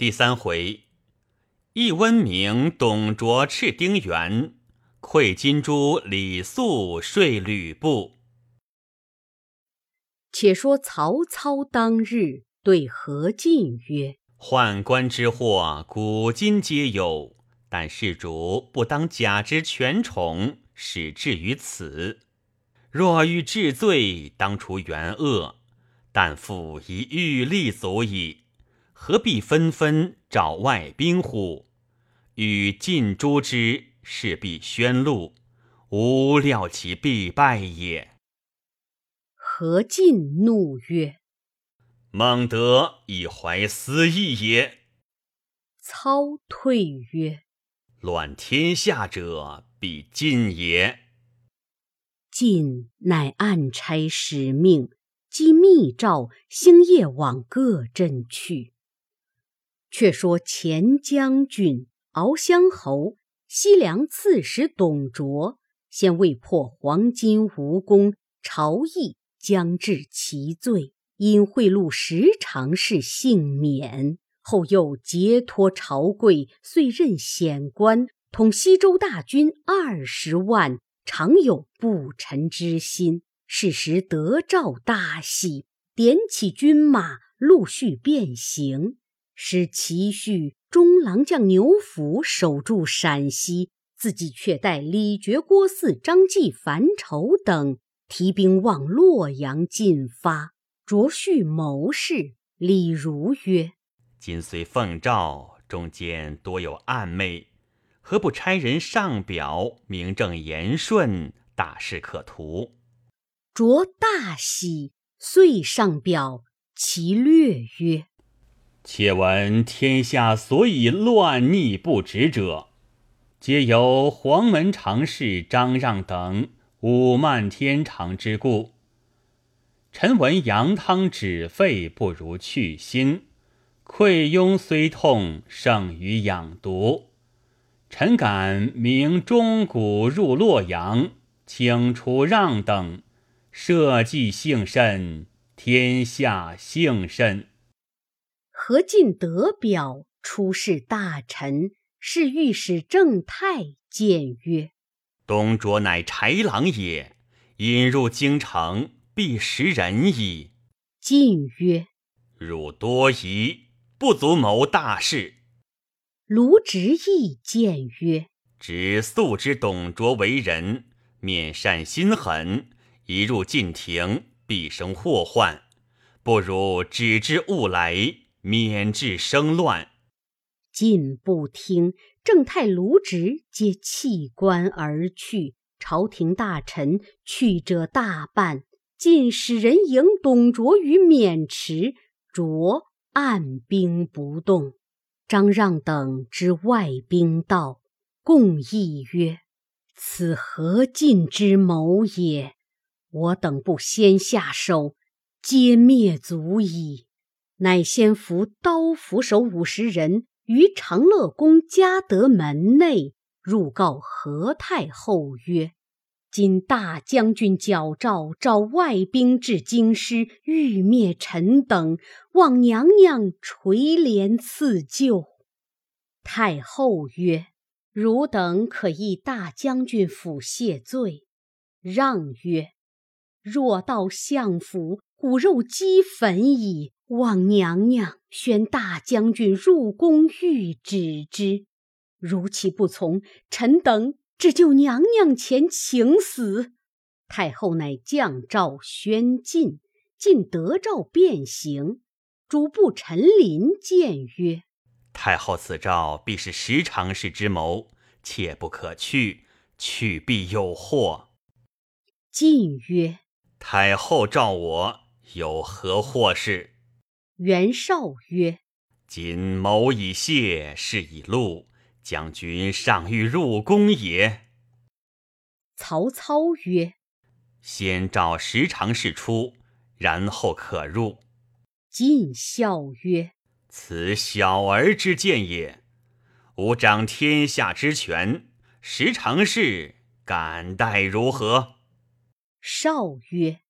第三回，一温明董卓赤丁原，馈金珠李肃睡吕布。且说曹操当日对何进曰：“宦官之祸，古今皆有，但事主不当假之权宠，使至于此。若欲治罪，当除原恶。但复一欲立足矣，何必纷纷找外兵乎？与尽诛之，势必宣露，吾料其必败也。”何进怒曰：“孟德以怀私意也。”操退曰：“乱天下者，必晋也。晋乃暗差使命，即密诏，星夜往各镇去。却说前将军敖乡侯、西凉刺史董卓，先未破黄巾吴宫，朝议。将治其罪，因贿赂十常侍，幸免。后又节脱朝贵，遂任显官，统西周大军二十万，常有不臣之心。是时得诏大喜，点起军马，陆续变行。使齐绪、中郎将牛辅守住陕西，自己却带李傕、郭汜、张继、樊稠等。提兵往洛阳进发，卓叙谋士李儒曰：“今虽奉诏，中间多有暗昧，何不差人上表，名正言顺，大事可图。”卓大喜，遂上表，其略曰：“且闻天下所以乱逆不止者，皆由黄门常侍张让等。”武漫天长之故，臣闻羊汤止沸不如去腥，溃痈虽痛胜于养毒。臣敢明钟鼓入洛阳，请除让等，社稷幸甚，天下幸甚。何进德表，出使大臣，是御史正太谏曰。董卓乃豺狼也，引入京城，必食人矣。晋曰：“汝多疑，不足谋大事。”卢植义见曰：“只素知董卓为人面善心狠，一入禁庭，必生祸患。不如止之勿来，免致生乱。”晋不听。正太、卢植皆弃官而去，朝廷大臣去者大半。晋使人迎董卓于渑池，卓按兵不动。张让等知外兵到，共议曰：“此何进之谋也？我等不先下手，皆灭族矣。乃先伏刀斧手五十人。”于长乐宫嘉德门内入告何太后曰：“今大将军矫诏，召外兵至京师，欲灭臣等，望娘娘垂怜赐救。”太后曰：“汝等可议大将军府谢罪。”让曰：“若到相府，骨肉齑粉矣。”望娘娘宣大将军入宫谕旨之，如其不从，臣等只就娘娘前请死。太后乃降诏宣禁，进得诏便行。主簿陈琳谏曰：“太后此诏必是十常侍之谋，切不可去，去必有祸。”晋曰：“太后召我，有何祸事？”袁绍曰：“今谋已泄，事已露，将军尚欲入宫也。”曹操曰：“先召十常侍出，然后可入。”晋孝曰：“此小儿之见也。吾掌天下之权，十常侍敢待如何？”绍曰：“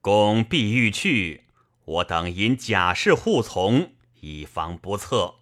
公必欲去。”我等因贾氏护从，以防不测。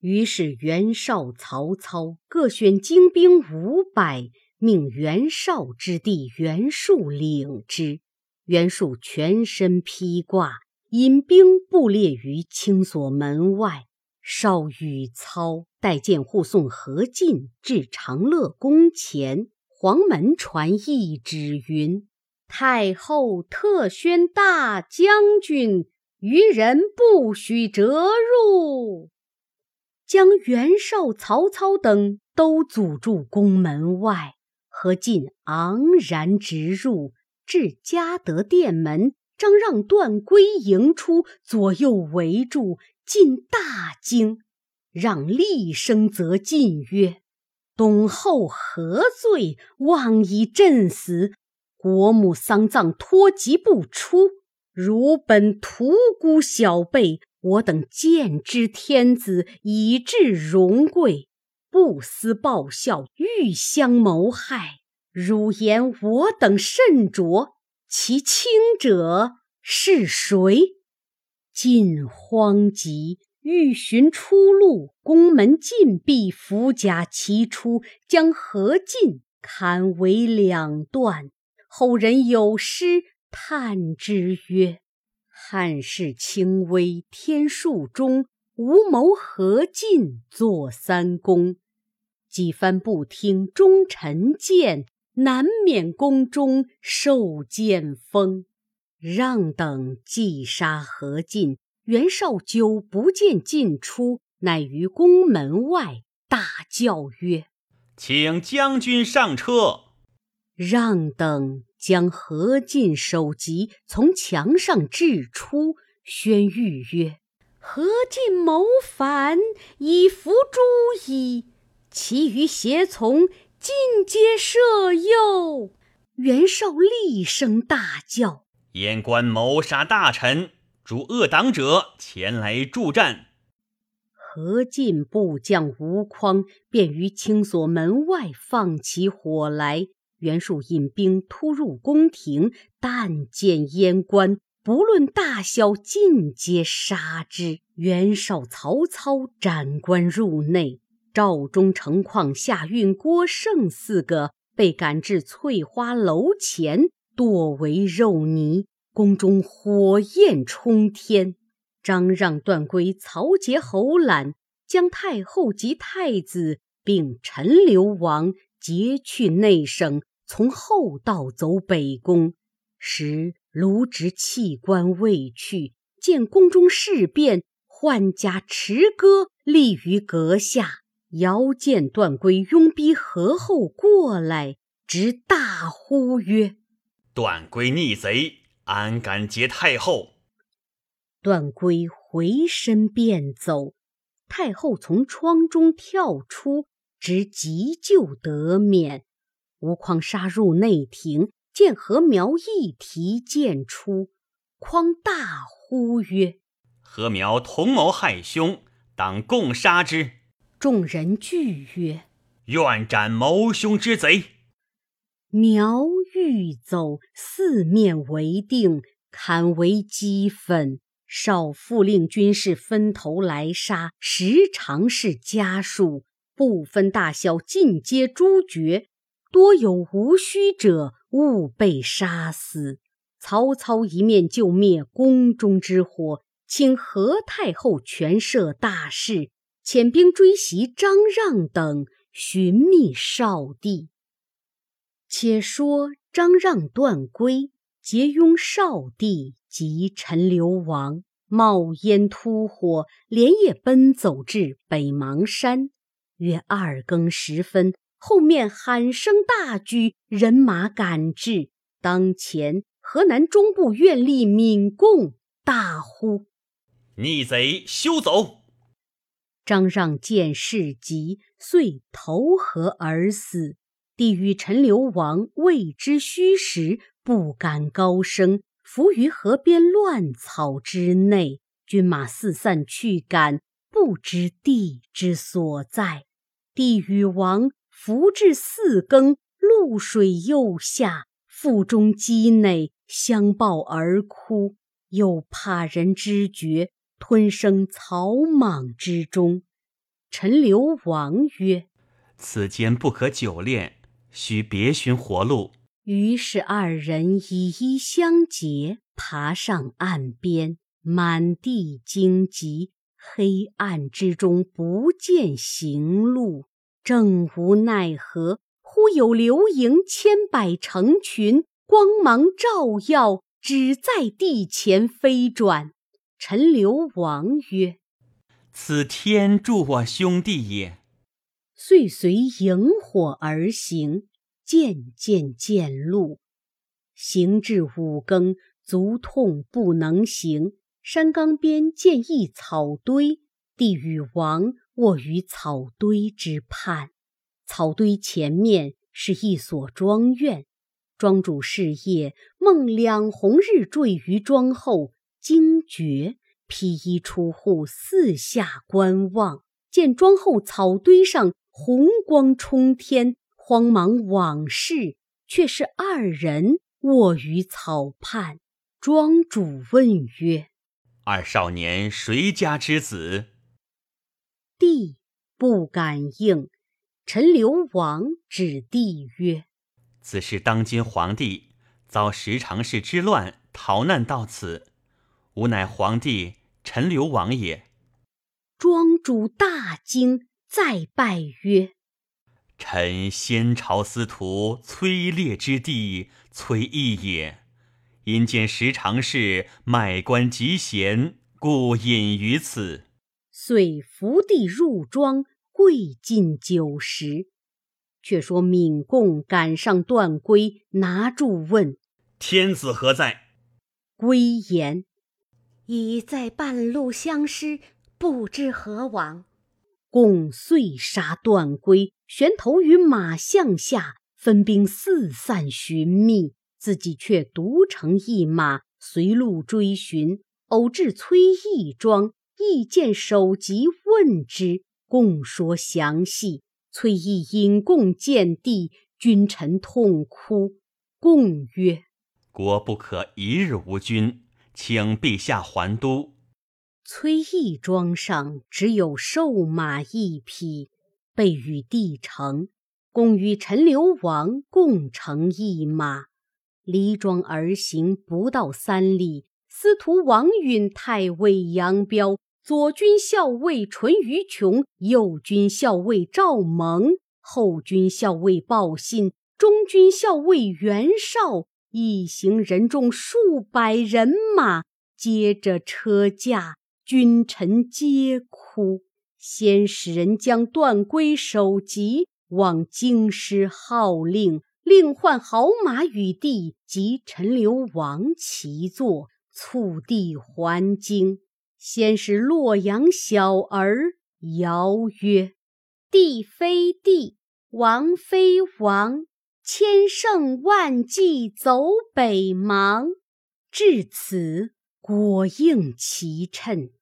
于是袁绍、曹操各选精兵五百，命袁绍之弟袁术领之。袁术全身披挂，引兵布列于青锁门外。绍与操带剑护送何进至长乐宫前。黄门传懿旨云：“太后特宣大将军，余人不许折入。”将袁绍、曹操等都阻住宫门外。何进昂然直入，至嘉德殿门，张让、段归迎出，左右围住。进大惊，让厉声责进曰：“董后何罪？妄以朕死，国母丧葬，托疾不出。如本屠孤小辈，我等见之天子，以至荣贵，不思报效，欲相谋害。汝言我等甚浊，其轻者是谁？”晋慌急，欲寻出路，宫门禁闭，伏甲齐出，将何进砍为两段。后人有诗叹之曰：“汉室轻微天数中，无谋何进坐三公。几番不听忠臣谏，难免宫中受剑锋。”让等既杀何进，袁绍久不见进出，乃于宫门外大叫曰：“请将军上车！”让等将何进首级从墙上掷出，宣谕曰：“何进谋反，以伏诛矣。其余胁从，尽皆赦宥。”袁绍厉声大叫。燕官谋杀大臣，主恶党者前来助战。何进部将吴匡便于青锁门外放起火来。袁术引兵突入宫廷，但见燕官，不论大小，尽皆杀之。袁绍、曹操斩官入内，赵忠、程况、夏运、郭盛四个被赶至翠花楼前。剁为肉泥，宫中火焰冲天。张让、段珪、曹节、侯览将太后及太子并陈留王劫去内省，从后道走北宫。时卢植弃官未去，见宫中事变，唤家持戈立于阁下，遥见段珪拥逼何后过来，直大呼曰。段珪逆贼，安敢劫太后？段珪回身便走，太后从窗中跳出，直急救得免。吴匡杀入内廷，见何苗一提剑出，匡大呼曰：“何苗同谋害兄，当共杀之！”众人惧曰：“愿斩谋兄之贼！”苗欲走，四面围定，砍为齑粉。少复令军士分头来杀，时常是家属，不分大小，尽皆诛绝。多有无须者，勿被杀死。曹操一面就灭宫中之火，请何太后全摄大事，遣兵追袭张让等，寻觅少帝。且说张让、段珪结拥少帝及陈留王，冒烟突火，连夜奔走至北邙山。约二更时分，后面喊声大举，人马赶至。当前河南中部院吏闵贡大呼：“逆贼休走！”张让见事急，遂投河而死。帝与陈留王未知虚实，不敢高声，伏于河边乱草之内。军马四散去赶，不知地之所在。帝与王伏至四更，露水又下，腹中积馁，相抱而哭，又怕人知觉，吞声草莽之中。陈留王曰：“此间不可久恋，须别寻活路。”于是二人以衣相结，爬上岸边。满地荆棘，黑暗之中不见行路，正无奈何，忽有流萤千百成群，光芒照耀，只在地前飞转。陈留王曰：“此天助我兄弟也。”遂随萤火而行，渐渐见路，行至五更，足痛不能行。山冈边见一草堆，地与王卧于草堆之畔。草堆前面是一所庄院，庄主是夜梦两红日坠于庄后，惊觉，披衣出户，四下观望，见庄后草堆上红光冲天，慌忙往视，却是二人卧于草畔。庄主问曰：二少年谁家之子？帝不敢应。陈留王指帝曰：“此是当今皇帝遭十常侍之乱，逃难到此，吾乃皇帝陈留王也。”庄主大惊，再拜曰：“臣先朝司徒崔烈之弟崔毅也。”因见十常侍卖官极贤，故隐于此。遂伏地入庄，跪尽酒食。却说闵贡赶上段圭，拿住问：“天子何在？”归言：“已在半路相失，不知何往。”共遂杀段圭，悬头于马项下，分兵四散寻觅。自己却独乘一马，随路追寻，偶至崔义庄，亦见首级问之，共说详细。崔义因共见帝，君臣痛哭。共曰：“国不可一日无君，请陛下还都。”崔义庄上只有瘦马一匹，备与帝乘。共与陈留王共乘一马。离庄而行，不到三里，司徒王允、太尉杨彪、左军校尉淳于琼、右军校尉赵蒙、后军校尉鲍信、中军校尉袁绍一行人众数百人马，接着车驾，君臣皆哭。先使人将段圭首级往京师号令。令唤好马与帝及陈留王齐坐，促帝还京。先是洛阳小儿谣曰：“帝非帝，王非王，千乘万骑走北邙。”至此，果应其称。